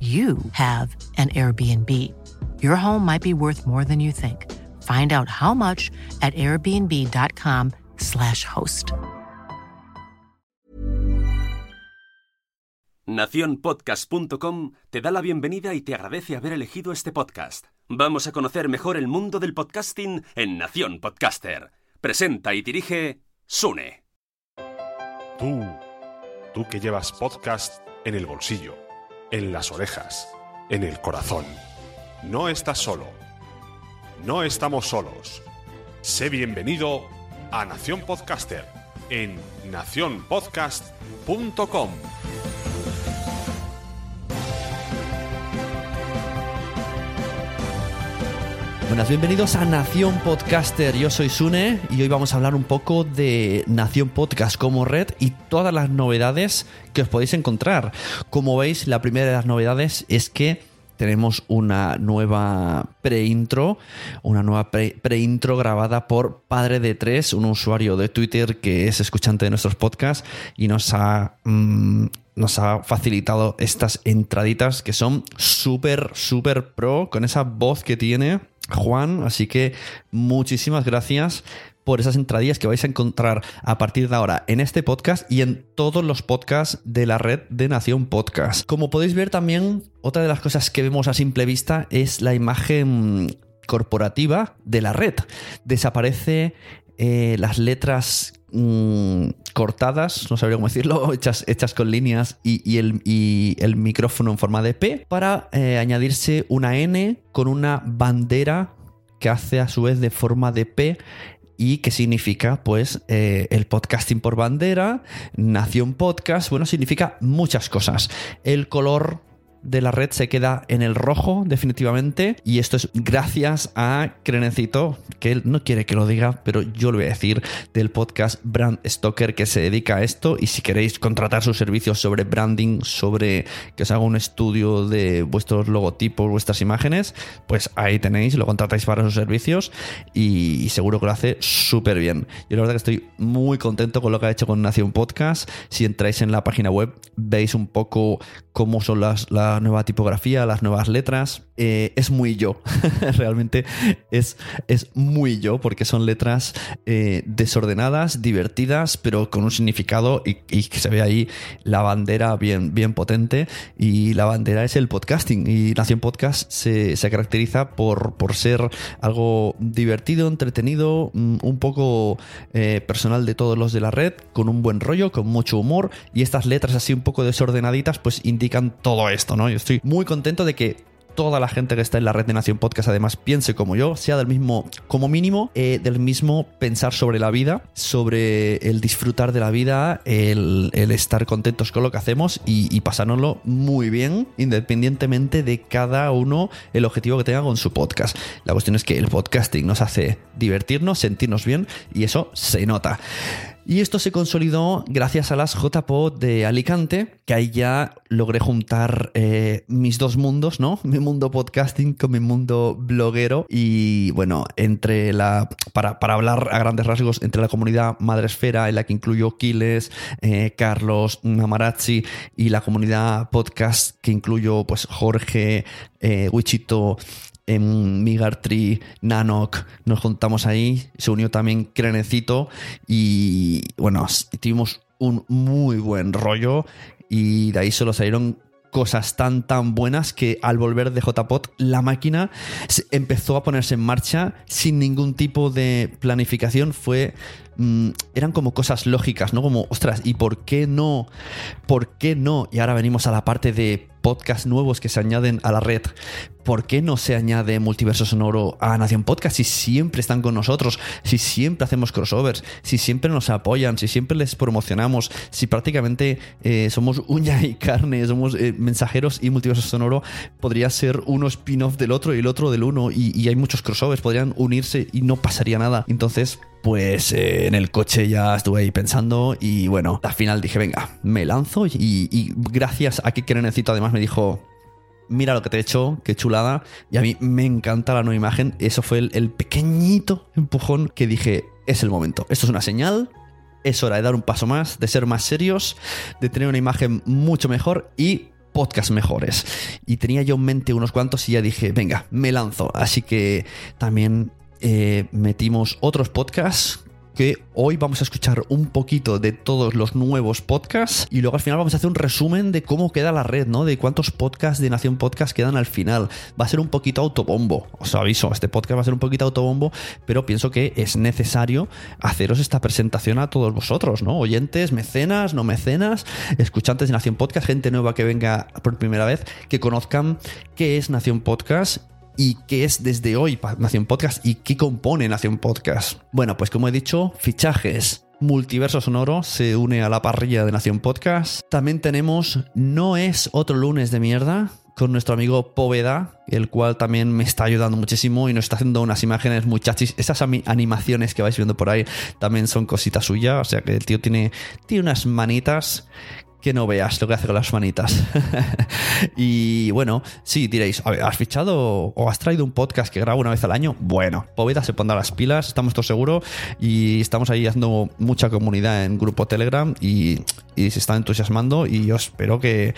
you have an Airbnb. Your home might be worth more than you think. Find out how much at airbnb.com/slash host. Naciónpodcast.com te da la bienvenida y te agradece haber elegido este podcast. Vamos a conocer mejor el mundo del podcasting en Nación Podcaster. Presenta y dirige Sune. Tú, tú que llevas podcast en el bolsillo en las orejas, en el corazón. No estás solo. No estamos solos. Sé bienvenido a Nación Podcaster en nacionpodcast.com. Buenas, bienvenidos a Nación Podcaster. Yo soy Sune y hoy vamos a hablar un poco de Nación Podcast como red y todas las novedades que os podéis encontrar. Como veis, la primera de las novedades es que tenemos una nueva pre-intro, una nueva pre-intro grabada por Padre de Tres, un usuario de Twitter que es escuchante de nuestros podcasts y nos ha, mm, nos ha facilitado estas entraditas que son súper, súper pro, con esa voz que tiene Juan. Así que muchísimas gracias por esas entradillas que vais a encontrar a partir de ahora en este podcast y en todos los podcasts de la red de Nación Podcast. Como podéis ver también, otra de las cosas que vemos a simple vista es la imagen corporativa de la red. Desaparece eh, las letras mm, cortadas, no sabría cómo decirlo, hechas, hechas con líneas y, el, el, micrófono en forma de P, para eh, añadirse una N con una bandera que hace a su vez de forma de P y qué significa pues eh, el podcasting por bandera, Nación Podcast, bueno, significa muchas cosas. El color de la red se queda en el rojo definitivamente y esto es gracias a Crenecito, que él no quiere que lo diga, pero yo lo voy a decir, del podcast Brand Stoker que se dedica a esto y si queréis contratar sus servicios sobre branding, sobre que os haga un estudio de vuestros logotipos, vuestras imágenes, pues ahí tenéis, lo contratáis para sus servicios y, seguro que lo hace súper bien. Yo la verdad que estoy muy contento con lo que ha hecho con Nación Podcast. Si entráis en la página web veis un poco cómo son las, las la nueva tipografía, las nuevas letras. Eh, es muy yo. Realmente es, es muy yo, porque son letras eh, desordenadas, divertidas, pero con un significado y, que se ve ahí la bandera bien, bien potente. Y la bandera es el podcasting. Y Nación Podcast se, se caracteriza por, por ser algo divertido, entretenido, mm, un poco eh, personal de todos los de la red, con un buen rollo, con mucho humor. Y estas letras así un poco desordenaditas, pues indican todo esto, ¿no? Yo estoy muy contento de que toda la gente que está en la red de Nación Podcast además piense como yo, sea del mismo, como mínimo, eh, del mismo pensar sobre la vida, sobre el disfrutar de la vida, el, estar contentos con lo que hacemos y, y, pasárnoslo muy bien, independientemente de cada uno el objetivo que tenga con su podcast. La cuestión es que el podcasting nos hace divertirnos, sentirnos bien y eso se nota. Y esto se consolidó gracias a las JPod de Alicante, que ahí ya logré juntar eh, mis dos mundos, ¿no? Mi mundo podcasting con mi mundo bloguero. Y bueno, entre la. Para, hablar a grandes rasgos, entre la comunidad Madresfera, en la que incluyo Kiles, eh, Carlos, Namarazzi, y la comunidad podcast, que incluyo pues Jorge, eh, Wichito en Migartree, Nanok, nos juntamos ahí, se unió también Crenecito y bueno, tuvimos un muy buen rollo y de ahí solo salieron cosas tan tan buenas que al volver de JPOT la máquina empezó a ponerse en marcha sin ningún tipo de planificación. Fue mm, eran como cosas lógicas no como ostras y por qué no por qué no y ahora venimos a la parte de podcasts nuevos que se añaden a la red, ¿por qué no se añade Multiverso Sonoro a Nación Podcast si siempre están con nosotros, si siempre hacemos crossovers, si siempre nos apoyan, si siempre les promocionamos, si prácticamente eh, somos uña y carne, somos eh, mensajeros y Multiverso Sonoro podría ser uno spin-off del otro y el otro del uno y, hay muchos crossovers, podrían unirse y no pasaría nada. Entonces, pues eh, en el coche ya estuve ahí pensando y bueno, al final dije, venga, me lanzo y, gracias a que necesito además me dijo, mira lo que te he hecho, qué chulada. Y a mí me encanta la nueva imagen. Eso fue el, pequeñito empujón que dije, es el momento. Esto es una señal. Es hora de dar un paso más, de ser más serios, de tener una imagen mucho mejor y podcast mejores. Y tenía yo en mente unos cuantos y ya dije, venga, me lanzo. Así que también eh, metimos otros podcasts que hoy vamos a escuchar un poquito de todos los nuevos podcasts y luego al final vamos a hacer un resumen de cómo queda la red, ¿no? De cuántos podcasts de Nación Podcast quedan al final. Va a ser un poquito autobombo, os aviso, este podcast va a ser un poquito autobombo, pero pienso que es necesario haceros esta presentación a todos vosotros, ¿no? Oyentes, mecenas, no mecenas, escuchantes de Nación Podcast, gente nueva que venga por primera vez, que conozcan qué es Nación Podcast y qué es desde hoy Nación Podcast y qué compone Nación Podcast. Bueno, pues como he dicho, fichajes. Multiverso Sonoro se une a la parrilla de Nación Podcast. También tenemos No es otro lunes de mierda con nuestro amigo Poveda, el cual también me está ayudando muchísimo y nos está haciendo unas imágenes muy chachis. Esas animaciones que vais viendo por ahí también son cositas suyas, o sea que el tío tiene, tiene unas manitas que no veas lo que hace con las manitas. y bueno, sí, diréis, ¿has fichado o has traído un podcast que grabo una vez al año? Bueno, Poveda se pondrá las pilas, estamos todos seguros y estamos ahí haciendo mucha comunidad en grupo Telegram y, se está entusiasmando y yo espero que,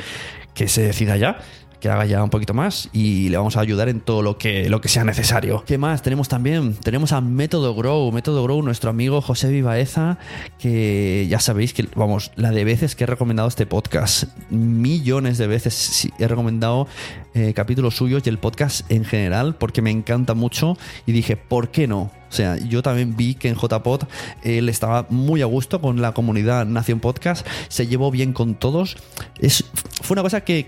que se decida ya que haga ya un poquito más y le vamos a ayudar en todo lo que, lo que sea necesario. ¿Qué más? Tenemos también, tenemos a Método Grow, Método Grow, nuestro amigo José Vivaeza, que ya sabéis que, vamos, la de veces que he recomendado este podcast, millones de veces he recomendado eh, capítulos suyos y el podcast en general, porque me encanta mucho y dije, ¿por qué no? O sea, yo también vi que en JPod él estaba muy a gusto con la comunidad Nación Podcast, se llevó bien con todos. Es, fue una cosa que,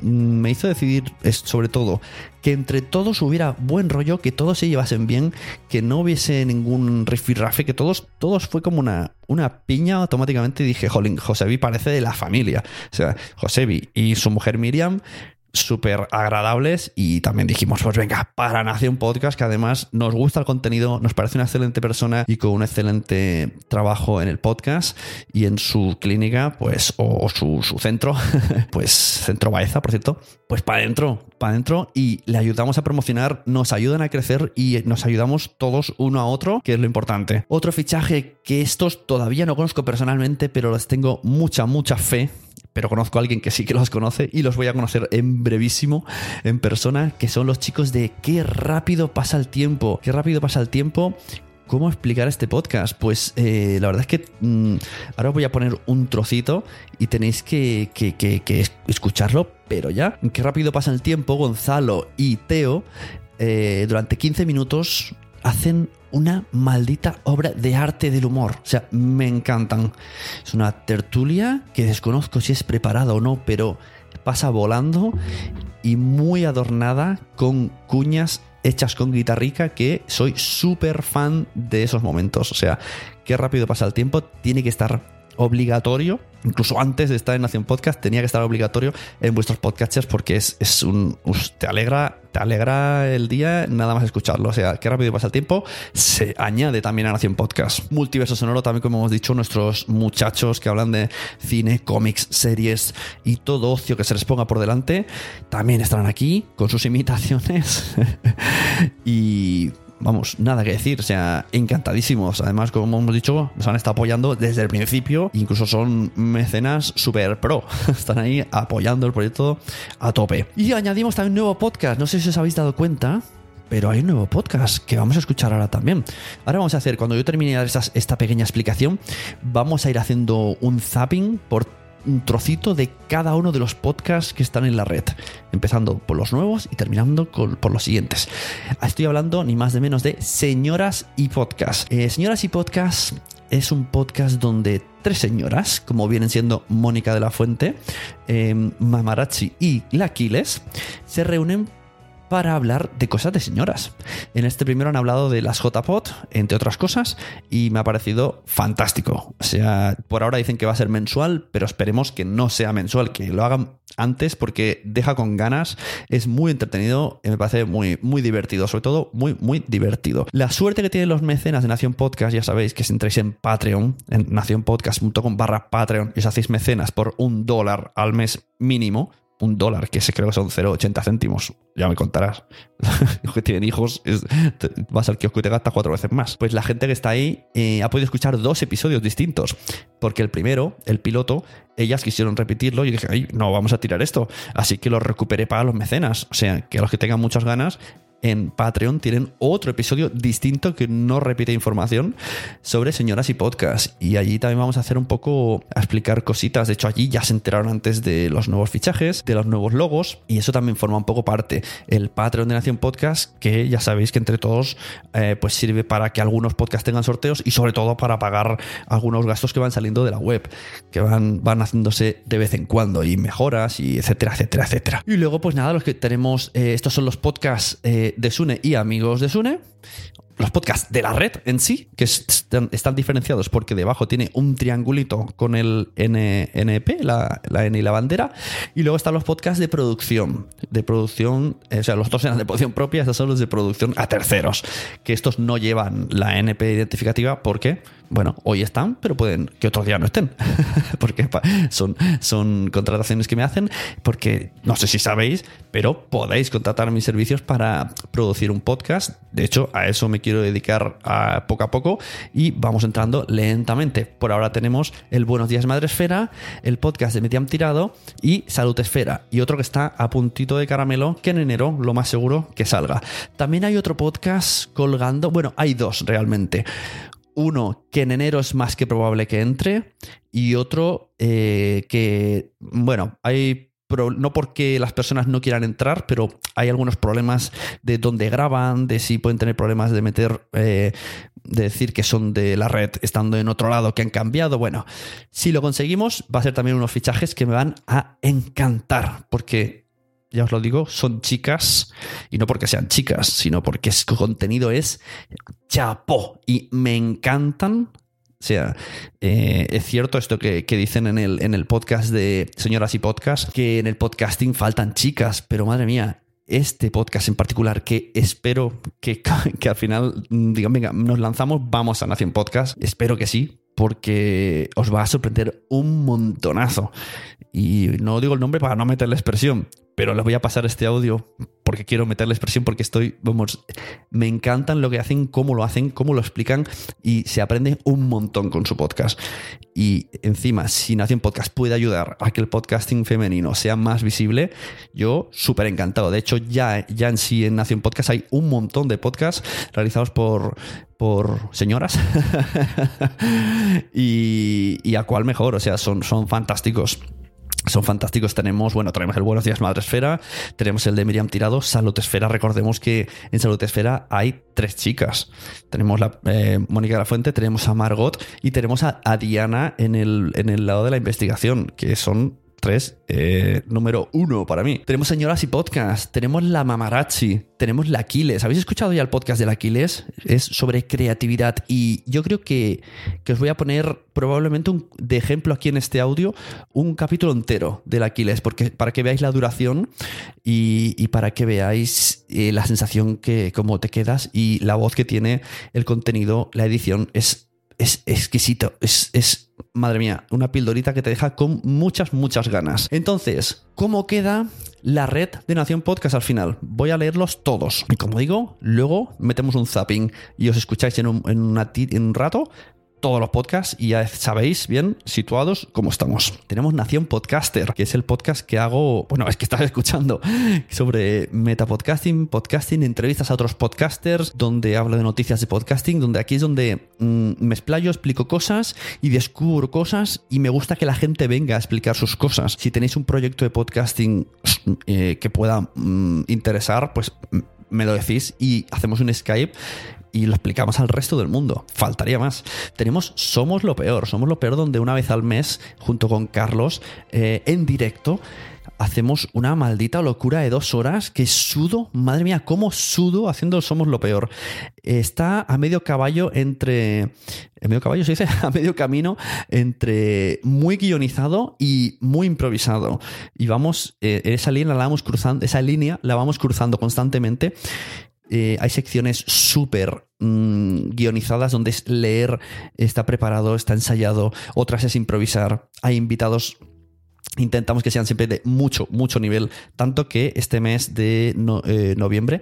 me hizo decidir, sobre todo, que entre todos hubiera buen rollo, que todos se llevasen bien, que no hubiese ningún rifirrafe, que todos, todos fue como una, una piña automáticamente. Dije, jolín, Josebi parece de la familia. O sea, Josebi y su mujer Miriam súper agradables y también dijimos, pues venga, para Nación Podcast, que además nos gusta el contenido, nos parece una excelente persona y con un excelente trabajo en el podcast y en su clínica, pues, o, su, centro, pues Centro Baeza, por cierto, pues para adentro, para adentro y le ayudamos a promocionar, nos ayudan a crecer y nos ayudamos todos uno a otro, que es lo importante. Otro fichaje que estos todavía no conozco personalmente, pero les tengo mucha, mucha fe pero conozco a alguien que sí que los conoce y los voy a conocer en brevísimo en persona, que son los chicos de Qué rápido pasa el tiempo, qué rápido pasa el tiempo. ¿Cómo explicar este podcast? Pues eh, la verdad es que mm, ahora os voy a poner un trocito y tenéis que, escucharlo, pero ya. Qué rápido pasa el tiempo, Gonzalo y Teo eh, durante 15 minutos hacen una maldita obra de arte del humor. O sea, me encantan. Es una tertulia que desconozco si es preparada o no, pero pasa volando y muy adornada con cuñas hechas con guitarrica que soy súper fan de esos momentos. O sea, qué rápido pasa el tiempo. Tiene que estar obligatorio, incluso antes de estar en Nación Podcast, tenía que estar obligatorio en vuestros podcasts porque es, es un. te alegra, te alegra el día nada más escucharlo. O sea, qué rápido pasa el tiempo. Se añade también a Nación Podcast. Multiverso Sonoro, también, como hemos dicho, nuestros muchachos que hablan de cine, cómics, series y todo ocio que se les ponga por delante, también estarán aquí con sus imitaciones. y vamos, nada que decir, o sea, encantadísimos. Además, como hemos dicho, nos han estado apoyando desde el principio, incluso son mecenas super pro. Están ahí apoyando el proyecto a tope. Y añadimos también un nuevo podcast, no sé si os habéis dado cuenta. Pero hay un nuevo podcast que vamos a escuchar ahora también. Ahora vamos a hacer, cuando yo termine de dar esas- esta pequeña explicación, vamos a ir haciendo un zapping por un trocito de cada uno de los podcasts que están en la red, empezando por los nuevos y terminando por los siguientes. Estoy hablando ni más de menos de Señoras y Podcast. Eh, Señoras y Podcast es un podcast donde tres señoras, como vienen siendo Mónica de la Fuente, eh, Mamarazzi y Laquiles, se reúnen para hablar de cosas de señoras. En este primero han hablado de las JPOT, entre otras cosas, y me ha parecido fantástico. O sea, por ahora dicen que va a ser mensual, pero esperemos que no sea mensual, que lo hagan antes porque deja con ganas, es muy entretenido y me parece muy, muy divertido, sobre todo muy, muy divertido. La suerte que tienen los mecenas de Nación Podcast, ya sabéis que si entráis en Patreon, en nacionpodcast.com barra Patreon y os hacéis mecenas por un dólar al mes mínimo, un dólar, que se creo que son 0,80 céntimos. Ya me contarás. Los que tienen hijos, es, vas al kiosco y te gastas cuatro veces más. Pues la gente que está ahí eh, ha podido escuchar dos episodios distintos. Porque el primero, el piloto, ellas quisieron repetirlo y dije, ay, no, vamos a tirar esto. Así que lo recuperé para los mecenas. O sea, que a los que tengan muchas ganas, en Patreon tienen otro episodio distinto que no repite información sobre señoras y podcast. Y allí también vamos a hacer un poco a explicar cositas. De hecho, allí ya se enteraron antes de los nuevos fichajes, de los nuevos logos, y eso también forma un poco parte. El Patreon de Nación Podcast, que ya sabéis que entre todos eh, pues sirve para que algunos podcasts tengan sorteos y sobre todo para pagar algunos gastos que van saliendo de la web, que van, van haciéndose de vez en cuando, y mejoras, y etcétera, etcétera, etcétera. Y luego, pues nada, los que tenemos, eh, estos son los podcasts eh, de Sune y amigos de Sune los podcasts de la red en sí, que es- están, están diferenciados porque debajo tiene un triangulito con el N- NP, la, la N y la bandera, y luego están los podcasts de producción, de producción, eh, o sea, los dos eran de producción propia, estos son los de producción a terceros, que estos no llevan la NP identificativa porque, bueno, hoy están, pero pueden que otro día no estén, porque son, son contrataciones que me hacen, porque no sé si sabéis, pero podéis contratar mis servicios para producir un podcast, de hecho, a eso me quiero dedicar poco a poco y vamos entrando lentamente. Por ahora tenemos el Buenos Días Madre Esfera, el podcast de Mediam Tirado y Salud Esfera. Y otro que está a puntito de caramelo, que en enero lo más seguro que salga. También hay otro podcast colgando, bueno, hay dos realmente. Uno que en enero es más que probable que entre y otro eh, que, bueno, hay no porque las personas no quieran entrar, pero hay algunos problemas de dónde graban, de si pueden tener problemas de meter, eh, de decir que son de la red estando en otro lado, que han cambiado. Bueno, si lo conseguimos, va a ser también unos fichajes que me van a encantar, porque ya os lo digo, son chicas, y no porque sean chicas, sino porque su contenido es chapó y me encantan. O sea, eh, es cierto esto que, que dicen en el, en el podcast de Señoras y Podcast, que en el podcasting faltan chicas, pero madre mía, este podcast en particular, que espero que, que al final mm, digan, venga, nos lanzamos, vamos a Nación Podcast, espero que sí, porque os va a sorprender un montonazo. y no digo el nombre para no meterle expresión, pero les voy a pasar este audio porque quiero meterle expresión porque estoy, vamos, me encantan lo que hacen, cómo lo hacen, cómo lo explican y se aprende un montón con su podcast. Y encima, si Nación Podcast puede ayudar a que el podcasting femenino sea más visible, yo súper encantado. De hecho, ya, ya en sí en Nación Podcast hay un montón de podcasts realizados por, por señoras y, y, a cuál mejor, o sea, son, son fantásticos son fantásticos. Tenemos, bueno, tenemos el Buenos Días Madre Esfera, tenemos el de Miriam Tirado, Salud Esfera. Recordemos que en Salud Esfera hay tres chicas. Tenemos la eh, Mónica de la Fuente, tenemos a Margot y tenemos a, a Diana en el, en el lado de la investigación, que son eh, número uno para mí. Tenemos señoras y podcast, tenemos la Mamarachi, tenemos la Aquiles. ¿Habéis escuchado ya el podcast de la Aquiles? Es sobre creatividad y yo creo que, os voy a poner probablemente de ejemplo aquí en este audio un capítulo entero del Aquiles porque, para que veáis la duración y, para que veáis eh, la sensación que como te quedas y la voz que tiene el contenido, la edición es es exquisito, es, es, madre mía, una pildorita que te deja con muchas, muchas ganas. Entonces, ¿cómo queda la red de Nación Podcast al final? Voy a leerlos todos. Y como digo, luego metemos un zapping y os escucháis en un, en en un rato todos los podcasts y ya sabéis bien situados cómo estamos. Tenemos Nación Podcaster, que es el podcast que hago, bueno, es que estás escuchando sobre metapodcasting, podcasting, entrevistas a otros podcasters, donde hablo de noticias de podcasting, donde aquí es donde mm, me explayo, explico cosas y descubro cosas y me gusta que la gente venga a explicar sus cosas. Si tenéis un proyecto de podcasting eh, que pueda mm, interesar, pues me lo decís y hacemos un Skype y lo explicamos al resto del mundo. Faltaría más. Tenemos Somos lo Peor. Somos lo Peor donde una vez al mes, junto con Carlos, eh, en directo, hacemos una maldita locura de dos horas que sudo, madre mía, cómo sudo haciendo Somos lo Peor. Está a medio caballo entre... ¿A medio caballo se dice? A medio camino entre muy guionizado y muy improvisado. Y vamos, eh, esa línea la vamos cruzando, esa línea la vamos cruzando constantemente eh, hay secciones súper mm, guionizadas donde es leer, está preparado, está ensayado, otras es improvisar, hay invitados intentamos que sean siempre de mucho, mucho nivel, tanto que este mes de eh, noviembre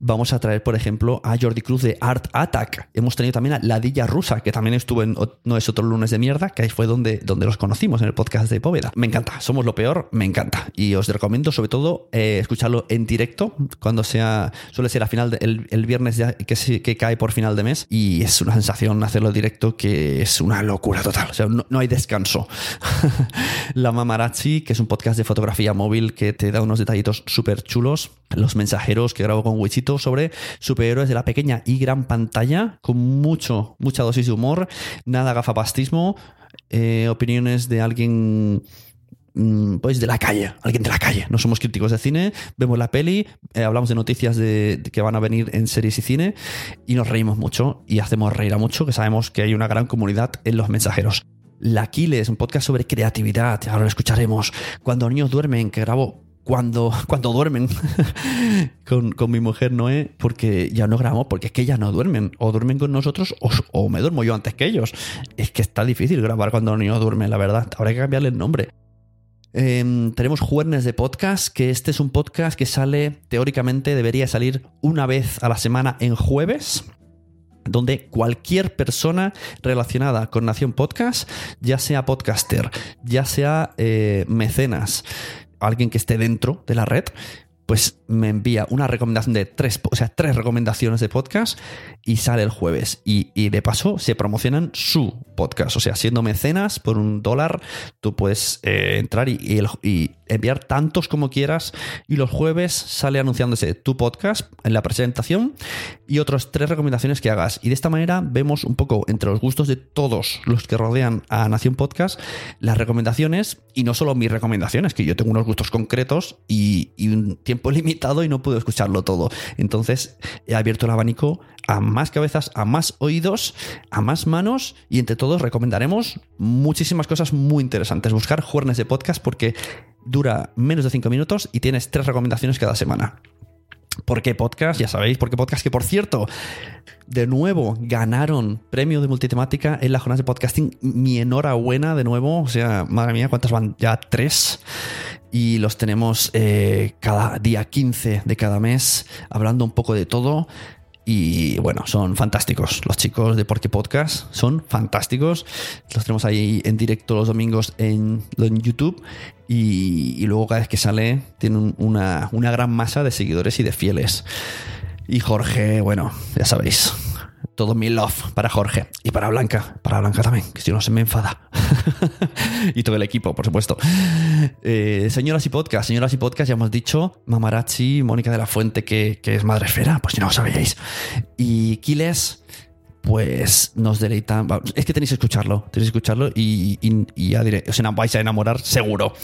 Vamos a traer, por ejemplo, a Jordi Cruz de Art Attack. Hemos tenido también a Ladilla Rusa, que también estuvo en No es otro lunes de mierda, que ahí fue donde, donde los conocimos en el podcast de Póveda. Me encanta, somos lo peor, me encanta. Y os recomiendo sobre todo eh, escucharlo en directo, cuando sea, suele ser a final el, viernes que, que cae por final de mes. Y es una sensación hacerlo directo que es una locura total. O sea, no, no hay descanso. La Mamarazzi, que es un podcast de fotografía móvil que te da unos detallitos súper chulos. Los mensajeros que grabo con Wichito sobre superhéroes de la pequeña y gran pantalla, con mucho, mucha dosis de humor, nada gafapastismo, eh, opiniones de alguien mm, pues de la calle, alguien de la calle. No somos críticos de cine, vemos la peli, eh, hablamos de noticias de, que van a venir en series y cine y nos reímos mucho y hacemos reír a mucho, que sabemos que hay una gran comunidad en los mensajeros. La Aquiles, un podcast sobre creatividad, ahora lo escucharemos. Cuando niños duermen, que grabo cuando, cuando duermen con, mi mujer Noé, porque ya no grabamos, porque es que ellas no duermen. O duermen con nosotros o, me duermo yo antes que ellos. Es que está difícil grabar cuando los niños duermen, la verdad. Habrá que cambiarle el nombre. Em, tenemos Juernes de Podcast, que este es un podcast que sale, teóricamente debería salir una vez a la semana en jueves donde cualquier persona relacionada con Nación Podcast, ya sea podcaster, ya sea eh, mecenas, alguien que esté dentro de la red, pues me envía una recomendación de tres, o sea, tres recomendaciones de podcast y sale el jueves. Y, de paso se promocionan su podcast. O sea, siendo mecenas por un dólar, tú puedes eh, entrar y, enviar tantos como quieras. Y los jueves sale anunciándose tu podcast en la presentación y otras tres recomendaciones que hagas. Y de esta manera vemos un poco entre los gustos de todos los que rodean a Nación Podcast las recomendaciones y no solo mis recomendaciones, que yo tengo unos gustos concretos y, un tiempo limitado y no puedo escucharlo todo. Entonces he abierto el abanico a más cabezas, a más oídos, a más manos y entre todos recomendaremos muchísimas cosas muy interesantes. Buscar juernes de podcast porque dura menos de 5 minutos y tienes tres recomendaciones cada semana. ¿Por qué podcast? Ya sabéis, ¿por qué podcast? Que por cierto, de nuevo ganaron premio de multitemática en la jornada de podcasting. Mi enhorabuena de nuevo. O sea, madre mía, ¿cuántas van? Ya tres. Y los tenemos eh, cada día 15 de cada mes, hablando un poco de todo. Y bueno, son fantásticos. Los chicos de Porque Podcast son fantásticos. Los tenemos ahí en directo los domingos en, YouTube. Y, y, luego cada vez que sale tienen una, una gran masa de seguidores y de fieles. Y Jorge, bueno, ya sabéis, todo mi love para Jorge y para Blanca, para Blanca también, que si no se me enfada. y todo el equipo, por supuesto. Eh, señoras y podcast, señoras y podcast, ya hemos dicho, Mamarachi, Mónica de la Fuente, que, que es madre esfera, pues si no lo sabíais. Y Kiles, pues nos deleitan. Es que tenéis que escucharlo, tenéis que escucharlo y, y, y ya diré, os vais a enamorar seguro.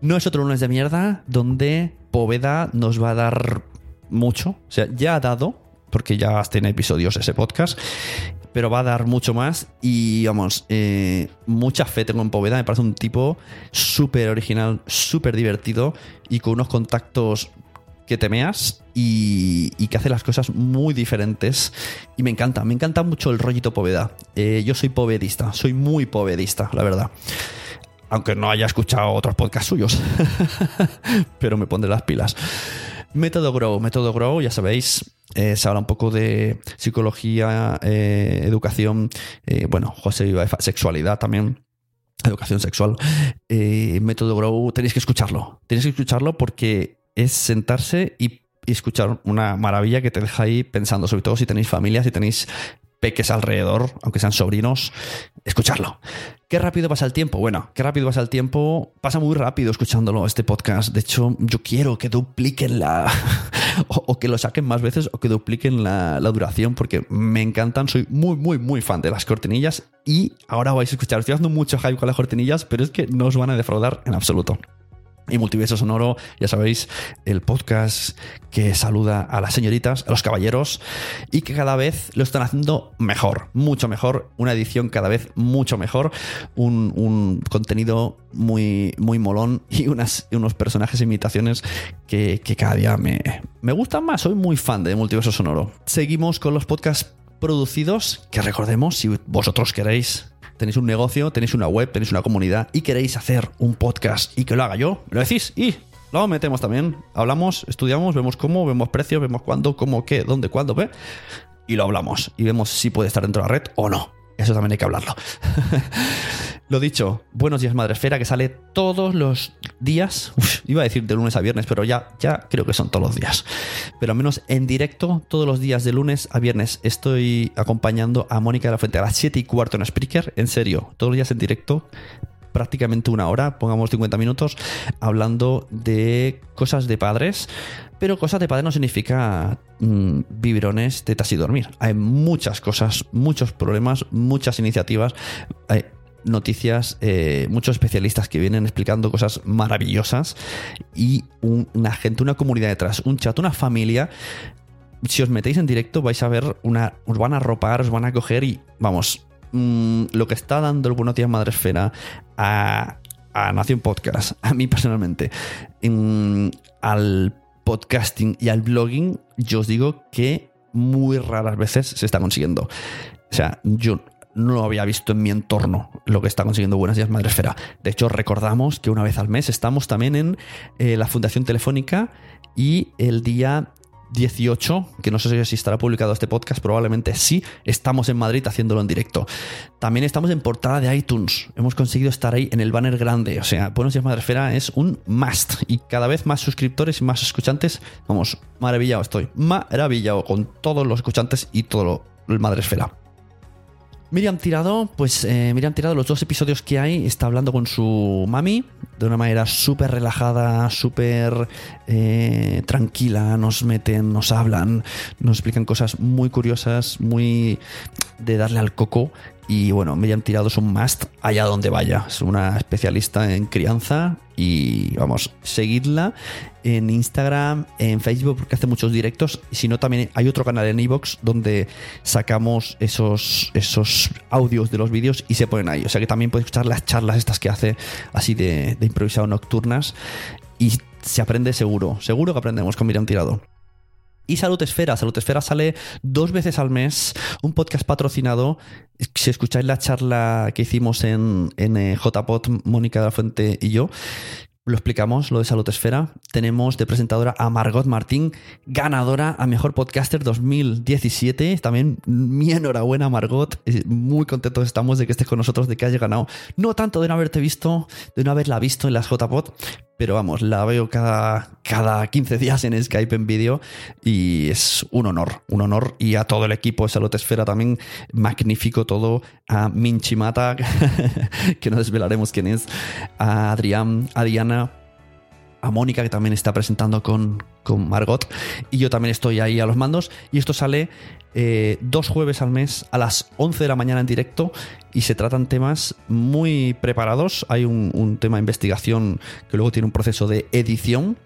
No es otro lunes de mierda donde Poveda nos va a dar mucho, o sea, ya ha dado, porque ya tiene episodios ese podcast, pero va a dar mucho más y vamos, eh, mucha fe tengo en Poveda, me parece un tipo súper original, súper divertido y con unos contactos que temeas y, y, que hace las cosas muy diferentes y me encanta, me encanta mucho el rollito Poveda. Eh, yo soy povedista, soy muy povedista, la verdad aunque no haya escuchado otros podcasts suyos, pero me pondré las pilas. Método Grow, Método Grow, ya sabéis, eh, se habla un poco de psicología, eh, educación, eh, bueno, José iba sexualidad también, educación sexual. Método Grow, tenéis que escucharlo, tenéis que escucharlo porque es sentarse y, y escuchar una maravilla que te deja ahí pensando, sobre todo si tenéis familia, si tenéis peques alrededor, aunque sean sobrinos, escucharlo. ¿Qué rápido pasa el tiempo? Bueno, qué rápido pasa el tiempo. Pasa muy rápido escuchándolo, este podcast. De hecho, yo quiero que dupliquen la. o, que lo saquen más veces o que dupliquen la, la, duración porque me encantan. Soy muy, muy, muy fan de las cortinillas y ahora vais a escuchar. Estoy haciendo mucho hype con las cortinillas, pero es que no os van a defraudar en absoluto y Multiverso Sonoro, ya sabéis, el podcast que saluda a las señoritas, a los caballeros y que cada vez lo están haciendo mejor, mucho mejor, una edición cada vez mucho mejor, un, un contenido muy, muy molón y unas, unos personajes e imitaciones que, que cada día me, me gustan más, soy muy fan de Multiverso Sonoro. Seguimos con los podcasts producidos, que recordemos, si vosotros queréis tenéis un negocio, tenéis una web, tenéis una comunidad y queréis hacer un podcast y que lo haga yo, me lo decís y lo metemos también. Hablamos, estudiamos, vemos cómo, vemos precios, vemos cuándo, cómo, qué, dónde, cuándo, ve. Y lo hablamos y vemos si puede estar dentro de la red o no. Eso también hay que hablarlo. Lo dicho, Buenos días Madresfera, que sale todos los días. Uf, iba a decir de lunes a viernes, pero ya, ya creo que son todos los días. Pero al menos en directo, todos los días de lunes a viernes, estoy acompañando a Mónica de la Fuente a las 7 y cuarto en Spreaker. En serio, todos los días en directo, prácticamente una hora, pongamos 50 minutos, hablando de cosas de padres. Pero cosas de padres no significa mmm, biberones, tetas y dormir. Hay muchas cosas, muchos problemas, muchas iniciativas. Noticias, eh, muchos especialistas que vienen explicando cosas maravillosas y un, una gente, una comunidad detrás, un chat, una familia. Si os metéis en directo vais a ver una, os van a ropar, os van a coger y vamos, mmm, lo que está dando el Buenos Días Madresfera a, a Nación Podcast, a mí personalmente, al podcasting y al blogging, yo os digo que muy raras veces se está consiguiendo. O sea, yo no lo había visto en mi entorno lo que está consiguiendo Buenos Días Madresfera. De hecho, recordamos que una vez al mes estamos también en eh, la Fundación Telefónica y el día 18, que no sé si estará publicado este podcast, probablemente sí, estamos en Madrid haciéndolo en directo. También estamos en portada de iTunes, hemos conseguido estar ahí en el banner grande, o sea, Buenos Días Madresfera es un must y cada vez más suscriptores y más escuchantes, vamos, maravillado estoy, maravillado con todos los escuchantes y todo lo, el Madresfera. Miriam Tirado, pues eh, Miriam Tirado, los dos episodios que hay, está hablando con su mami de una manera súper relajada, súper eh, tranquila, nos meten, nos hablan, nos explican cosas muy curiosas, muy de darle al coco. Y bueno, Miriam Tirado es un must allá donde vaya. Es una especialista en crianza y vamos, seguidla en Instagram, en Facebook, porque hace muchos directos. Y si no, también hay otro canal en Evox donde sacamos esos, esos audios de los vídeos y se ponen ahí. O sea que también puedes escuchar las charlas estas que hace así de, de improvisado nocturnas y se aprende seguro. Seguro que aprendemos con Miriam Tirado. Y Salud Esfera. Salud Esfera sale dos veces al mes, un podcast patrocinado. Si escucháis la charla que hicimos en, en eh, JPod, Mónica de la Fuente y yo, lo explicamos, lo de Salud Esfera. Tenemos de presentadora a Margot Martín, ganadora a Mejor Podcaster 2017. También mi enhorabuena, Margot. Eh, Muy contentos estamos de que estés con nosotros, de que hayas ganado. No tanto de no haberte visto, de no haberla visto en las JPod, pero vamos, la veo cada, cada 15 días en Skype en vídeo y es un honor, un honor. Y a todo el equipo de Salud Esfera también, magnífico todo. A Minchi Mata, que no desvelaremos quién es. A Adrián, a Diana, a Mónica, que también está presentando con, con Margot. Y yo también estoy ahí a los mandos. Y esto sale eh, dos jueves al mes a las 11 de la mañana en directo. Y se tratan temas muy preparados. Hay un, tema de investigación que luego tiene un proceso de edición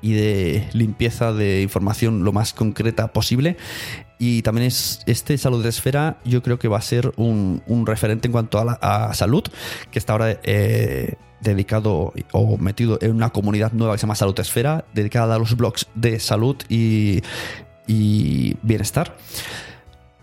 y de limpieza de información lo más concreta posible. Y también es este Salud Esfera, yo creo que va a ser un, referente en cuanto a salud, que está ahora eh, dedicado o metido en una comunidad nueva que se llama Salud Esfera, dedicada a los blogs de salud y, y bienestar.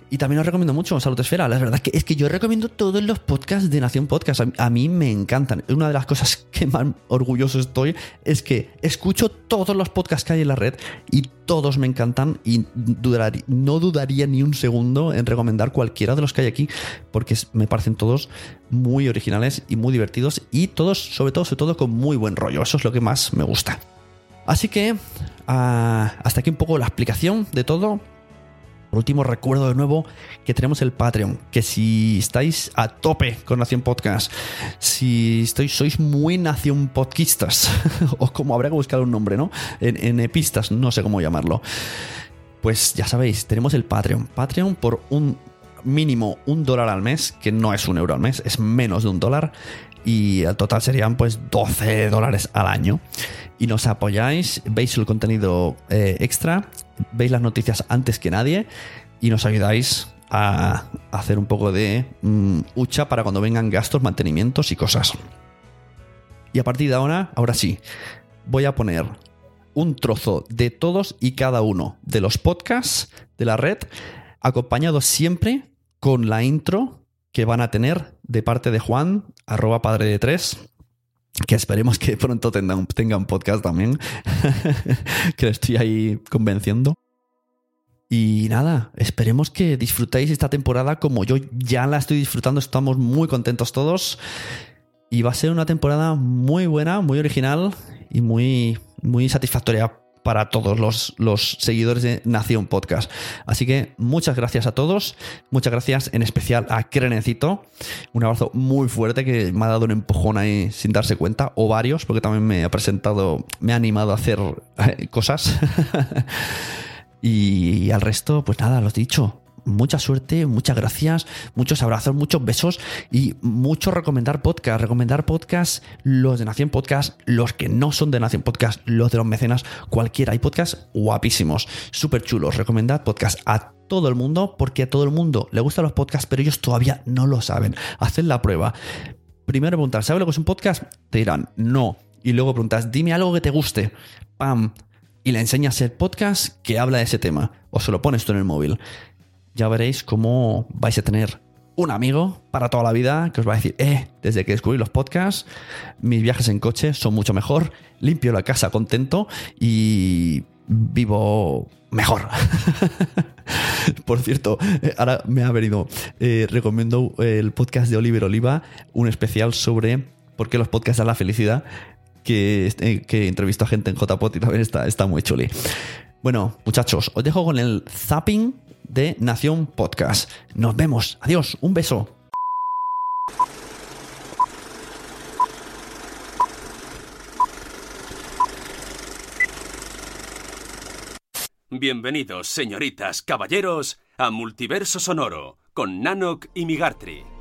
Y también os recomiendo mucho Salud Esfera. La verdad que es que yo recomiendo todos los podcasts de Nación Podcast. A, mí me encantan. Una de las cosas que más orgulloso estoy es que escucho todos los podcasts que hay en la red y todos me encantan y dudaría, no dudaría ni un segundo en recomendar cualquiera de los que hay aquí porque me parecen todos muy originales y muy divertidos y todos, sobre todo, sobre todo con muy buen rollo. Eso es lo que más me gusta. Así que ah, hasta aquí un poco la explicación de todo. Por último, recuerdo de nuevo que tenemos el Patreon, que si estáis a tope con Nación Podcast, si estáis, sois muy Nación Podcastas, o como habría que buscar un nombre, ¿no? En, en epistas, no sé cómo llamarlo. Pues ya sabéis, tenemos el Patreon. Patreon por un mínimo un dólar al mes, que no es un euro al mes, es menos de un dólar. Y al total serían pues 12 dólares al año. Y nos apoyáis, veis el contenido eh, extra, veis las noticias antes que nadie y nos ayudáis a hacer un poco de mm, hucha para cuando vengan gastos, mantenimientos y cosas. Y a partir de ahora, ahora sí, voy a poner un trozo de todos y cada uno de los podcasts de la red, acompañado siempre con la intro que van a tener de parte de Juan, arroba padre de tres, que esperemos que pronto tenga un, podcast también, que le estoy ahí convenciendo. Y nada, esperemos que disfrutéis esta temporada como yo ya la estoy disfrutando, estamos muy contentos todos. Y va a ser una temporada muy buena, muy original y muy, muy satisfactoria para todos los, los, seguidores de Nación Podcast. Así que muchas gracias a todos. Muchas gracias en especial a Crenecito. Un abrazo muy fuerte que me ha dado un empujón ahí sin darse cuenta. O varios, porque también me ha presentado, me ha animado a hacer eh, cosas. y al resto, pues nada, lo dicho mucha suerte, muchas gracias, muchos abrazos, muchos besos y mucho recomendar podcast. Recomendar podcast, los de Nación Podcast, los que no son de Nación Podcast, los de los mecenas, cualquiera. Hay podcasts guapísimos, súper chulos. Recomendad podcast a todo el mundo porque a todo el mundo le gustan los podcasts, pero ellos todavía no lo saben. Haced la prueba. Primero preguntar, ¿sabes lo que es un podcast? Te dirán, no. Y luego preguntas, dime algo que te guste. ¡Pam! Y le enseñas el podcast que habla de ese tema. O se lo pones tú en el móvil ya veréis cómo vais a tener un amigo para toda la vida que os va a decir, eh, desde que descubrí los podcasts, mis viajes en coche son mucho mejor, limpio la casa contento y vivo mejor. Por cierto, ahora me ha venido, eh, recomiendo el podcast de Oliver Oliva, un especial sobre por qué los podcasts dan la felicidad, que, eh, que entrevisto a gente en JPOT y también está, está muy chuli. Bueno, muchachos, os dejo con el zapping de Nación Podcast. Nos vemos. Adiós. Un beso. Bienvenidos, señoritas, caballeros, a Multiverso Sonoro, con Nanok y Migartri.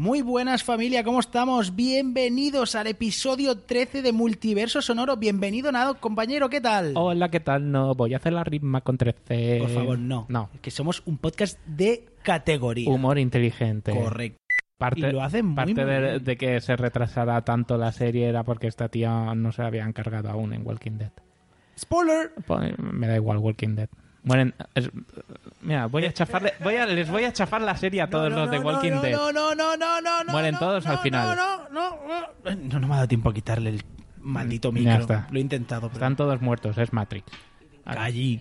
Muy buenas familia, ¿cómo estamos? Bienvenidos al episodio 13 de Multiverso Sonoro. Bienvenido, Nado, compañero, ¿qué tal? Hola, ¿qué tal? No, voy a hacer la rima con 13. Por favor, no. No. Que somos un podcast de categoría. Humor inteligente. Correcto. Parte, Y lo hacen muy, parte muy de, bien. de que se retrasara tanto la serie era porque esta tía no se había encargado aún en Walking Dead. Spoiler. Pues, me da igual Walking Dead. Mueren. es- mira, voy a chafarle, voy a, les voy a chafar la serie a todos No, no, los de no, Walking no, Dead. No, no, no, no, no, no. Mueren no, todos no, al final. No, no, no, no. No, no me ha dado tiempo a quitarle el maldito Ya micro. está. Lo he intentado, pero Están todos muertos, es Matrix. allí.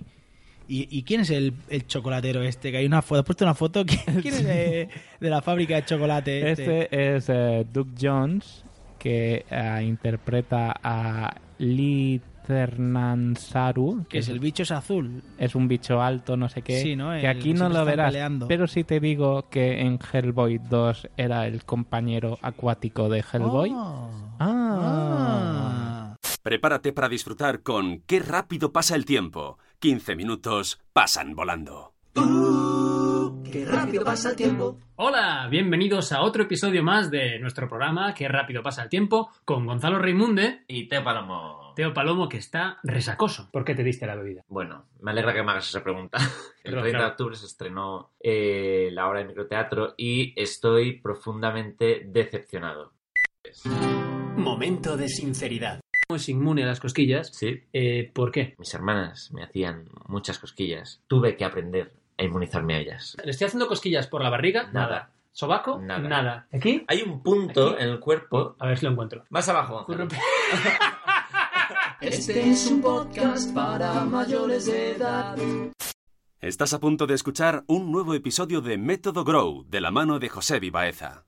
¿Y, y quién es el, el chocolatero este? Que hay una foto. Has puesto una foto. ¿Quién, quién es de, de la fábrica de chocolate? Este. Este es eh, Doug Jones, que eh, interpreta a Lee Ternansaru, Que es el bicho es azul. es un bicho alto, no sé qué. Sí, ¿no? El Que aquí no lo verás. peleando. Pero si te digo que en Hellboy 2 era el compañero acuático de Hellboy. Oh. Ah. Ah. Prepárate para disfrutar con Qué rápido pasa el tiempo. 15 minutos pasan volando. Hola, bienvenidos a otro episodio más de nuestro programa Qué rápido pasa el tiempo con Gonzalo Reimunde, Y Teo Palomo. Teo Palomo que está resacoso. ¿Por qué te diste la bebida? Bueno, me alegra que me hagas esa pregunta. El Pero, 30 de claro. octubre se estrenó eh, la obra de microteatro y estoy profundamente decepcionado. Momento de sinceridad. Es inmune a las cosquillas. Sí, Eh, ¿Por qué? mis hermanas me hacían muchas cosquillas. Tuve que aprender a inmunizarme a ellas. ¿Le estoy haciendo cosquillas por la barriga? Nada. ¿Sobaco? Nada. ¿Aquí? Hay un punto Aquí. en el cuerpo. A ver si lo encuentro. Más abajo. Este es un podcast para mayores de edad. Estás a punto de escuchar un nuevo episodio de Método Grow de la mano de José Vivaeza.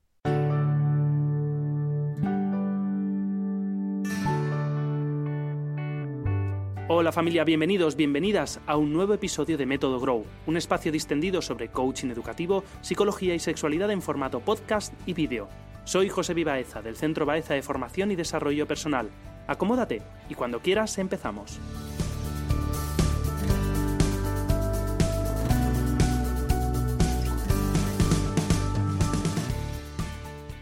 Hola familia, bienvenidos, bienvenidas a un nuevo episodio de Método Grow, un espacio distendido sobre coaching educativo, psicología y sexualidad en formato podcast y vídeo. Soy José Vivaeza, del Centro Baeza de Formación y Desarrollo Personal. Acomódate y cuando quieras empezamos.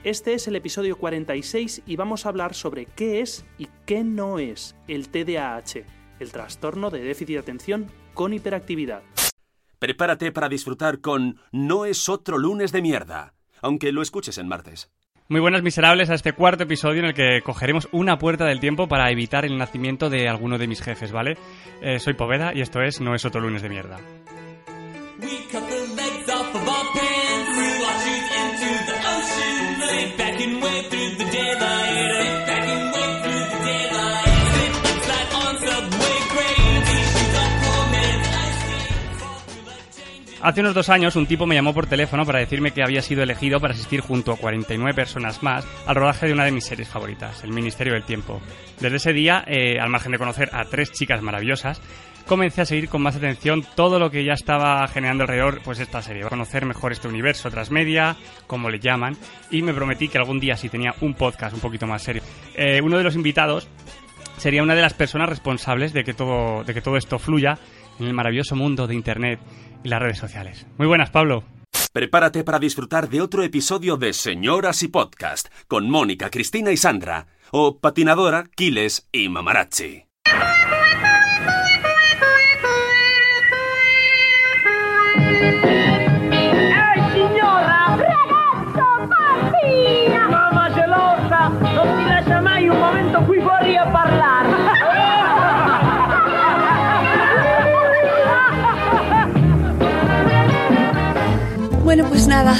Este es el episodio 46 y vamos a hablar sobre qué es y qué no es el TDAH, el trastorno de déficit de atención con hiperactividad. Prepárate para disfrutar con No es otro lunes de mierda, aunque lo escuches en martes. Muy buenas miserables a este cuarto episodio en el que cogeremos una puerta del tiempo para evitar el nacimiento de alguno de mis jefes, ¿vale? Eh, soy Poveda y esto es No es otro lunes de mierda. Hace unos dos años un tipo me llamó por teléfono para decirme que había sido elegido para asistir junto a 49 personas más al rodaje de una de mis series favoritas, El Ministerio del Tiempo. Desde ese día, eh, al margen de conocer a tres chicas maravillosas, comencé a seguir con más atención todo lo que ya estaba generando alrededor pues esta serie, conocer mejor este universo transmedia, como le llaman, y me prometí que algún día si tenía un podcast un poquito más serio. Eh, uno de los invitados sería una de las personas responsables de que todo, de que todo esto fluya en el maravilloso mundo de Internet y las redes sociales. Muy buenas, Pablo. Prepárate para disfrutar de otro episodio de Señoras y Podcast con Mónica, Cristina y Sandra, o Patinadora, Kiles y Mamarazzi. Bueno, pues nada,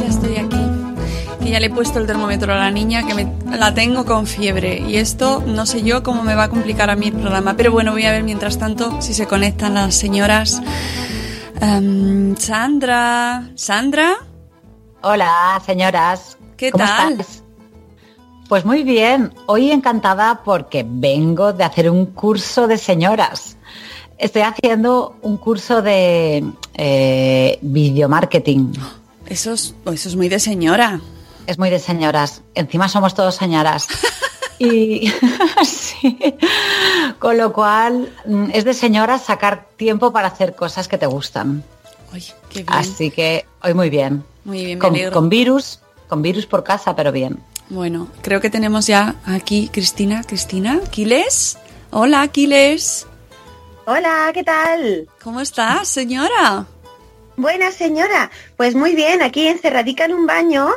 ya estoy aquí. Que ya le he puesto el termómetro a la niña, que me, la tengo con fiebre. Y esto no sé yo cómo me va a complicar a mí el programa. Pero bueno, voy a ver mientras tanto si se conectan las señoras. Em, Sandra. ¿Sandra? Hola, señoras. ¿Qué ¿Cómo tal? Pues muy bien. Hoy encantada porque vengo de hacer un curso de señoras. Estoy haciendo un curso de eh, videomarketing. Eso es, eso es muy de señora. Es muy de señoras. Encima somos todos señoras. Y sí. Con lo cual mm, es de señoras sacar tiempo para hacer cosas que te gustan. Uy, qué bien. Así que hoy muy bien. Muy bien, Con, con virus, con virus por casa, pero bien. Bueno, creo que tenemos ya aquí Cristina. Cristina, Aquiles. Hola, Aquiles. Hola, ¿qué tal? ¿Cómo estás, señora? Buena señora. Pues muy bien, aquí encerradica en un baño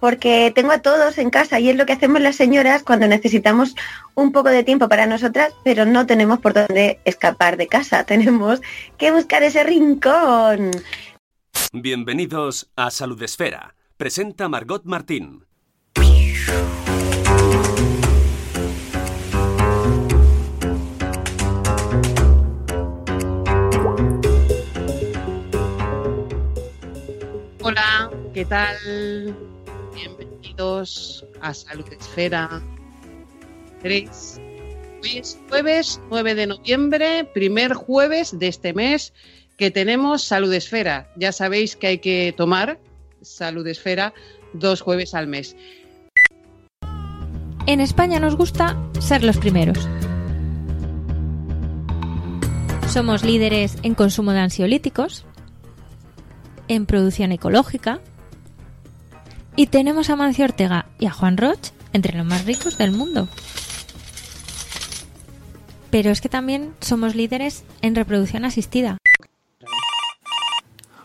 porque tengo a todos en casa y es lo que hacemos las señoras cuando necesitamos un poco de tiempo para nosotras, pero no tenemos por dónde escapar de casa. Tenemos que buscar ese rincón. Bienvenidos a Salud Esfera. Presenta Margot Martín. Hola, ¿qué tal? Bienvenidos a Salud Esfera 3. Hoy es jueves 9 de noviembre, primer jueves de este mes que tenemos Salud Esfera. Ya sabéis que hay que tomar Salud Esfera dos jueves al mes. En España nos gusta ser los primeros. Somos líderes en consumo de ansiolíticos, en producción ecológica y tenemos a Mancio Ortega y a Juan Roch entre los más ricos del mundo. Pero es que también somos líderes en reproducción asistida.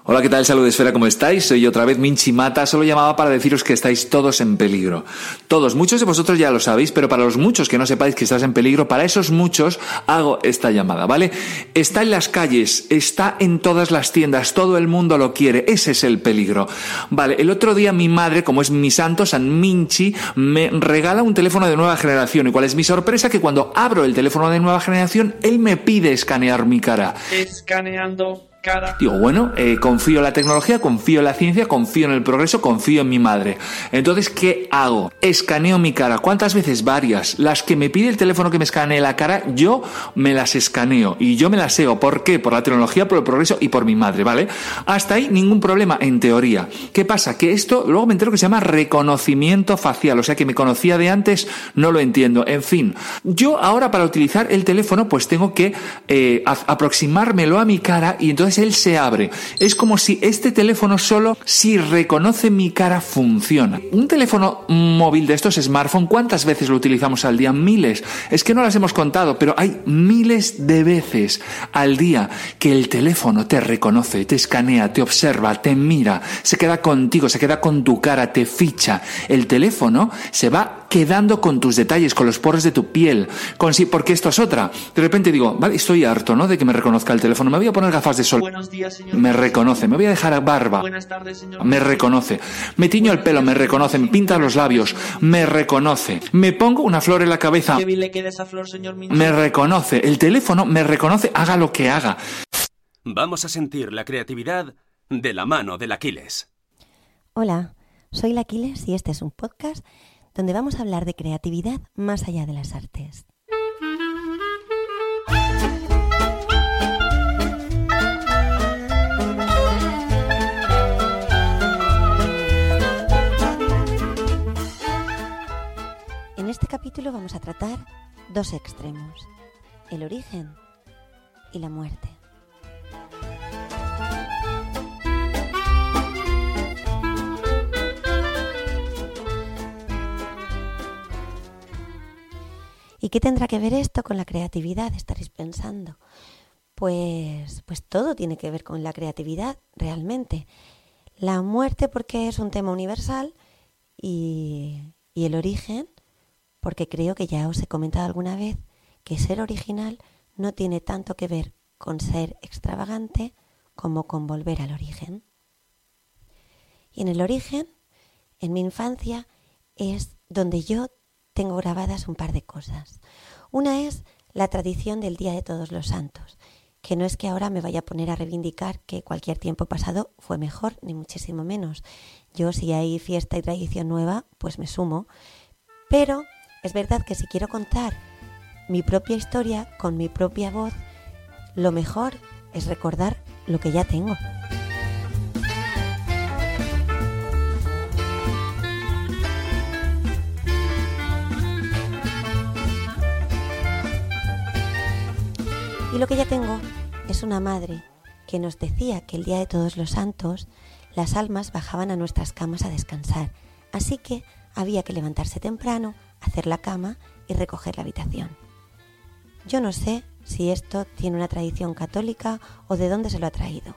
Hola, ¿qué tal? Salud Esfera, ¿cómo estáis? Soy otra vez Minchi Mata. Solo llamaba para deciros que estáis todos en peligro. Todos, muchos de vosotros ya lo sabéis, pero para los muchos que no sepáis que estás en peligro, para esos muchos hago esta llamada, ¿vale? Está en las calles, está en todas las tiendas, todo el mundo lo quiere. Ese es el peligro. Vale, el otro día mi madre, como es mi santo, San Minchi, me regala un teléfono de nueva generación. ¿Y cuál es mi sorpresa? Que cuando abro el teléfono de nueva generación, él me pide escanear mi cara. Escaneando. Digo, bueno, eh, confío en la tecnología, confío en la ciencia, confío en el progreso, confío en mi madre. Entonces, ¿qué hago? Escaneo mi cara. ¿Cuántas veces? Varias. Las que me pide el teléfono que me escanee la cara, yo me las escaneo y yo me las seo. ¿Por qué? Por la tecnología, por el progreso y por mi madre, ¿vale? Hasta ahí ningún problema, en teoría. ¿Qué pasa? Que esto, luego me entero que se llama reconocimiento facial, o sea que me conocía de antes, no lo entiendo. En fin, yo ahora para utilizar el teléfono, pues tengo que eh, aproximármelo a mi cara y entonces él se abre. Es como si este teléfono solo, si reconoce mi cara, funciona. Un teléfono móvil de estos smartphone, ¿cuántas veces lo utilizamos al día? Miles. Es que no las hemos contado, pero hay miles de veces al día que el teléfono te reconoce, te escanea, te observa, te mira, se queda contigo, se queda con tu cara, te ficha. El teléfono se va quedando con tus detalles, con los poros de tu piel, con sí, porque esto es otra. De repente digo, vale, estoy harto, ¿no? De que me reconozca el teléfono. Me voy a poner gafas de sol. Buenos días, señor. Me reconoce. Me voy a dejar barba. Buenas tardes, señor. Me reconoce. Me tiño el pelo, me reconoce. Me pinta los labios, me reconoce. Me pongo una flor en la cabeza. Qué bien le queda esa flor, señor. Me reconoce. El teléfono me reconoce, haga lo que haga. Vamos a sentir la creatividad de la mano del Aquiles. Hola, soy la Aquiles y este es un podcast donde vamos a hablar de creatividad más allá de las artes. En este capítulo vamos a tratar dos extremos, el origen y la muerte. ¿Y qué tendrá que ver esto con la creatividad? Estaréis pensando. Pues, pues todo tiene que ver con la creatividad, realmente. La muerte porque es un tema universal y, y el origen porque creo que ya os he comentado alguna vez que ser original no tiene tanto que ver con ser extravagante como con volver al origen. Y en el origen, en mi infancia, es donde yo tengo grabadas un par de cosas. Una es la tradición del Día de Todos los Santos, que no es que ahora me vaya a poner a reivindicar que cualquier tiempo pasado fue mejor, ni muchísimo menos. Yo si hay fiesta y tradición nueva, pues me sumo. Pero es verdad que si quiero contar mi propia historia con mi propia voz, lo mejor es recordar lo que ya tengo. Y lo que ya tengo es una madre que nos decía que el día de todos los santos las almas bajaban a nuestras camas a descansar, Así que había que levantarse temprano, hacer la cama y recoger la habitación. Yo no sé si esto tiene una tradición católica o de dónde se lo ha traído,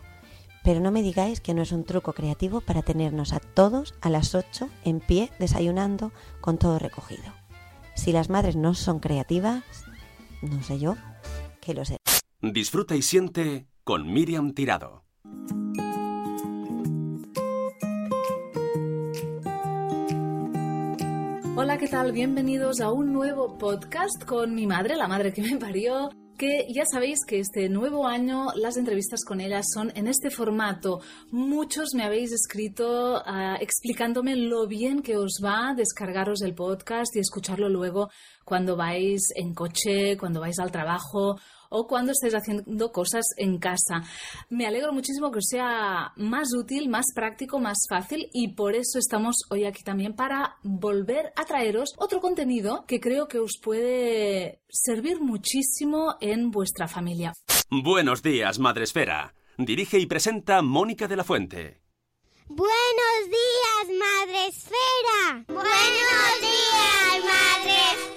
pero no me digáis que no es un truco creativo para tenernos a todos a las 8 en pie desayunando con todo recogido. Si las madres no son creativas, no sé yo, que lo sé. Disfruta y siente con Miriam Tirado. Hola, ¿qué tal? Bienvenidos a un nuevo podcast con mi madre, la madre que me parió. Que ya sabéis que este nuevo año las entrevistas con ella son en este formato. Muchos me habéis escrito ah, explicándome lo bien que os va descargaros el podcast y escucharlo luego cuando vais en coche, cuando vais al trabajo o cuando estéis haciendo cosas en casa. Me alegro muchísimo que os sea más útil, más práctico, más fácil y por eso estamos hoy aquí también para volver a traeros otro contenido que creo que os puede servir muchísimo en vuestra familia. Buenos días, Madre Esfera. Dirige y presenta Mónica de la Fuente. Buenos días, Madre Esfera. Buenos días, Madre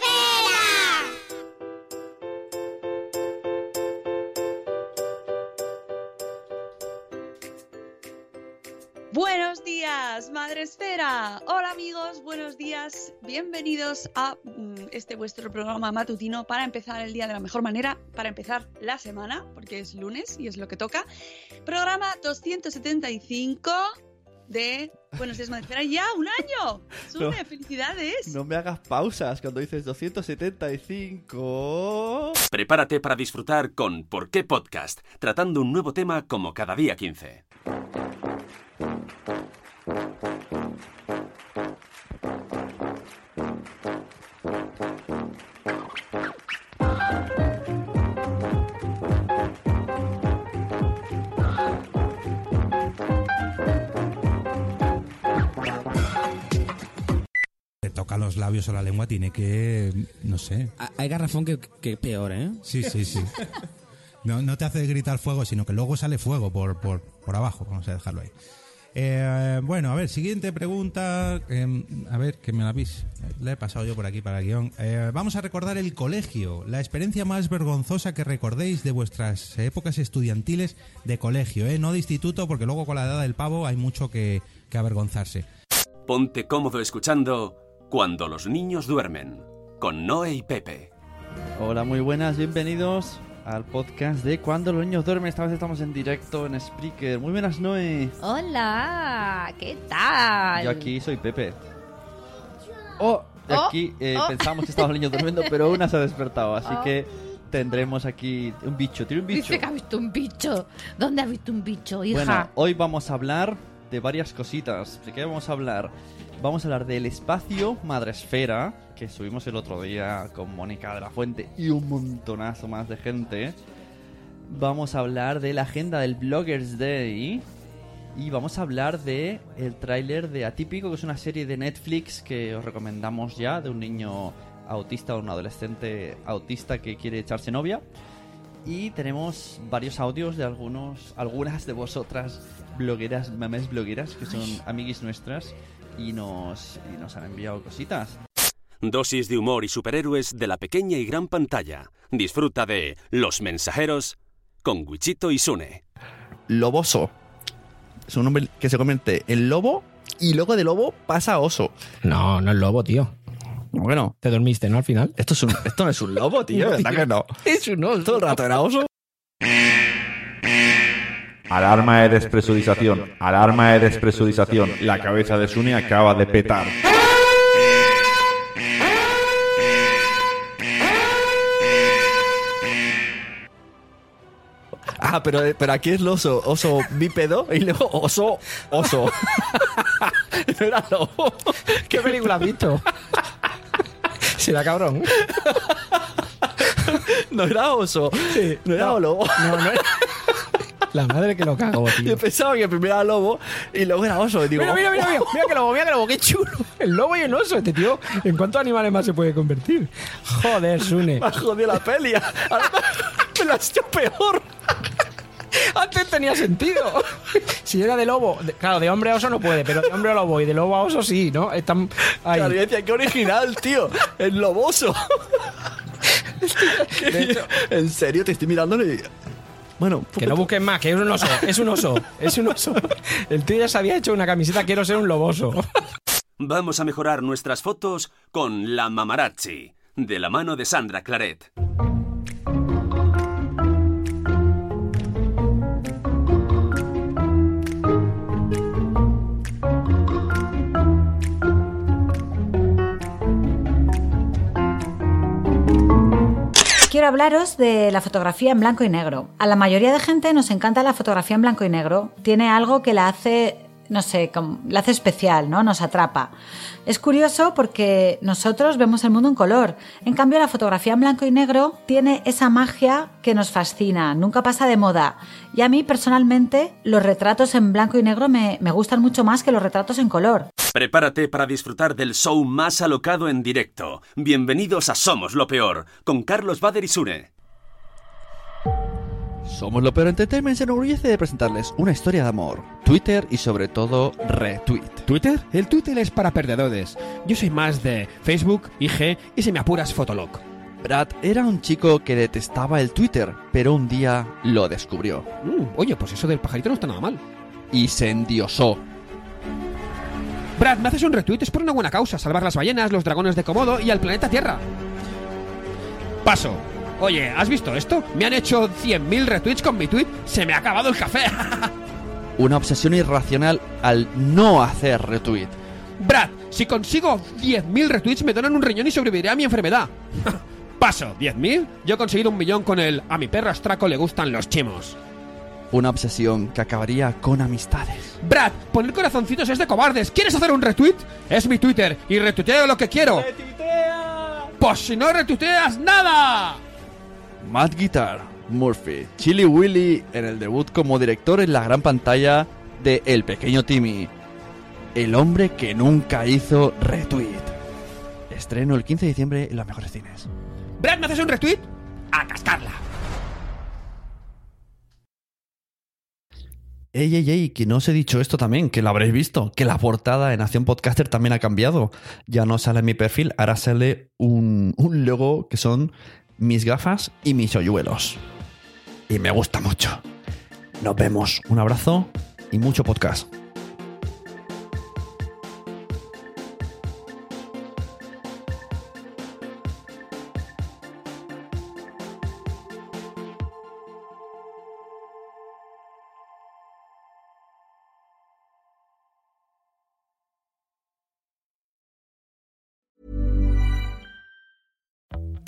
Buenos días, Madre Esfera. Hola amigos, buenos días. Bienvenidos a mm, este vuestro programa matutino para empezar el día de la mejor manera, para empezar la semana, porque es lunes y es lo que toca. Programa 275 de Buenos días, Madre Esfera. Ya, un año. Sune, No. felicidades. No me hagas pausas cuando dices 275. Prepárate para disfrutar con ¿Por qué Podcast? Tratando un nuevo tema como cada día 15. Labios o la lengua, tiene que, no sé. Hay garrafón que, que peor, ¿eh? Sí, sí, sí. No, no te hace gritar fuego, sino que luego sale fuego por, por, por abajo. Vamos a dejarlo ahí. Eh, bueno, a ver, siguiente pregunta. eh, a ver, que me la habéis. La he pasado yo por aquí para el guion. Eh, vamos a recordar el colegio. La experiencia más vergonzosa que recordéis de vuestras épocas estudiantiles de colegio, ¿eh? No de instituto, porque luego con la edad del pavo hay mucho que, que avergonzarse. Ponte cómodo escuchando Cuando los niños duermen, con Noé y Pepe. Hola, muy buenas, bienvenidos al podcast de Cuando los niños duermen. Esta vez estamos en directo en Spreaker. Muy buenas, Noé. Hola, ¿qué tal? Yo aquí soy Pepe. Oh, de Oh, aquí eh, oh. pensamos que estaban los niños durmiendo, pero una se ha despertado, así Oh. que tendremos aquí un bicho. Tiene un bicho. Dice que ha visto un bicho. ¿Dónde ha visto un bicho, hija? Bueno, hoy vamos a hablar de varias cositas. ¿De qué vamos a hablar? Vamos a hablar del espacio Madresfera, que subimos el otro día con Mónica de la Fuente y un montonazo más de gente. Vamos a hablar de la agenda del Bloggers Day. Y vamos a hablar de el tráiler de Atípico, que es una serie de Netflix que os recomendamos ya, de un niño autista o un adolescente autista que quiere echarse novia. Y tenemos varios audios de algunos, algunas de vosotras blogueras, mamás blogueras, que son amiguis nuestras, y nos, y nos han enviado cositas. Dosis de humor y superhéroes de la pequeña y gran pantalla. Disfruta de Los Mensajeros con Wichito y Sune. Loboso. Es un hombre que se convierte en lobo y luego de lobo pasa a oso. No, no es lobo, tío. Bueno. Te dormiste, ¿no? Al final. Esto, es un, esto no es un lobo, tío, No, ¿verdad tío. que no? Es un oso. Todo el rato era oso. Alarma de despresurización. Alarma de despresurización. La cabeza de Sune acaba de petar. Ah, pero, pero aquí es el oso, oso bípedo y luego oso, oso. no era lobo. ¿Qué película has visto? Será cabrón. No era oso. no era lobo. No, no era- La madre que lo cago, tío. Yo pensaba que primero era lobo y luego era oso. Y digo, Mira, mira, mira, mira, mira que lobo, mira que lobo, qué chulo. El lobo y el oso, este tío. ¿En cuántos animales más se puede convertir? Joder, Sune. Me ha jodido la peli. Ahora me la has hecho peor. Antes tenía sentido. Si era de lobo, de- claro, de hombre a oso no puede, pero de hombre a lobo y de lobo a oso sí, ¿no? Están ahí. Claro, decía, qué original, tío. El loboso. en serio, te estoy mirando y... Bueno, Que no busques más, que es un oso, es un oso, es un oso. El tío ya se había hecho una camiseta, quiero ser un loboso. Vamos a mejorar nuestras fotos con la Mamarazzi, de la mano de Sandra Claret. Quiero hablaros de la fotografía en blanco y negro. A la mayoría de gente nos encanta la fotografía en blanco y negro. Tiene algo que la hace, no sé, como- la hace especial, ¿no? Nos atrapa. Es curioso porque nosotros vemos el mundo en color. En cambio, la fotografía en blanco y negro tiene esa magia que nos fascina, nunca pasa de moda. Y a mí, personalmente, los retratos en blanco y negro me, me gustan mucho más que los retratos en color. Prepárate para disfrutar del show más alocado en directo. Bienvenidos a Somos lo Peor, con Carlos Bader y. Somos lo peor entertainment se enorgullece de presentarles una historia de amor, Twitter y sobre todo retweet. ¿Twitter? El Twitter es para perdedores. Yo soy más de Facebook, IG y si me apuras Fotolog. Brad era un chico que detestaba el Twitter, pero un día lo descubrió. Mm, oye, pues eso del pajarito no está nada mal. Y se endiosó. Brad, me haces un retweet, es por una buena causa, salvar las ballenas, los dragones de Komodo y al planeta Tierra. Paso. Oye, ¿has visto esto? Me han hecho 100.000 retweets con mi tweet, se me ha acabado el café. Una obsesión irracional al no hacer retweet. Brad, si consigo 10.000 retweets me donan un riñón y sobreviviré a mi enfermedad. Paso, ¿10.000? Yo he conseguido un millón con el a mi perro astraco le gustan los chimos. Una obsesión que acabaría con amistades. Brad, poner corazoncitos es de cobardes. ¿Quieres hacer un retweet? Es mi Twitter y retuiteo lo que quiero. Pues si no retuiteas nada. Matt Guitar, Murphy, Chili Willy en el debut como director en la gran pantalla de El Pequeño Timmy. El hombre que nunca hizo retweet. Estreno el 15 de diciembre en los mejores cines. Brad, ¿me haces un retweet? A cascarla. Ey, ey, ey, que no os he dicho esto también, que lo habréis visto, que la portada de Nación Podcaster también ha cambiado. Ya no sale en mi perfil, ahora sale un, un logo que son mis gafas y mis hoyuelos. Y me gusta mucho. Nos vemos, un abrazo y mucho podcast.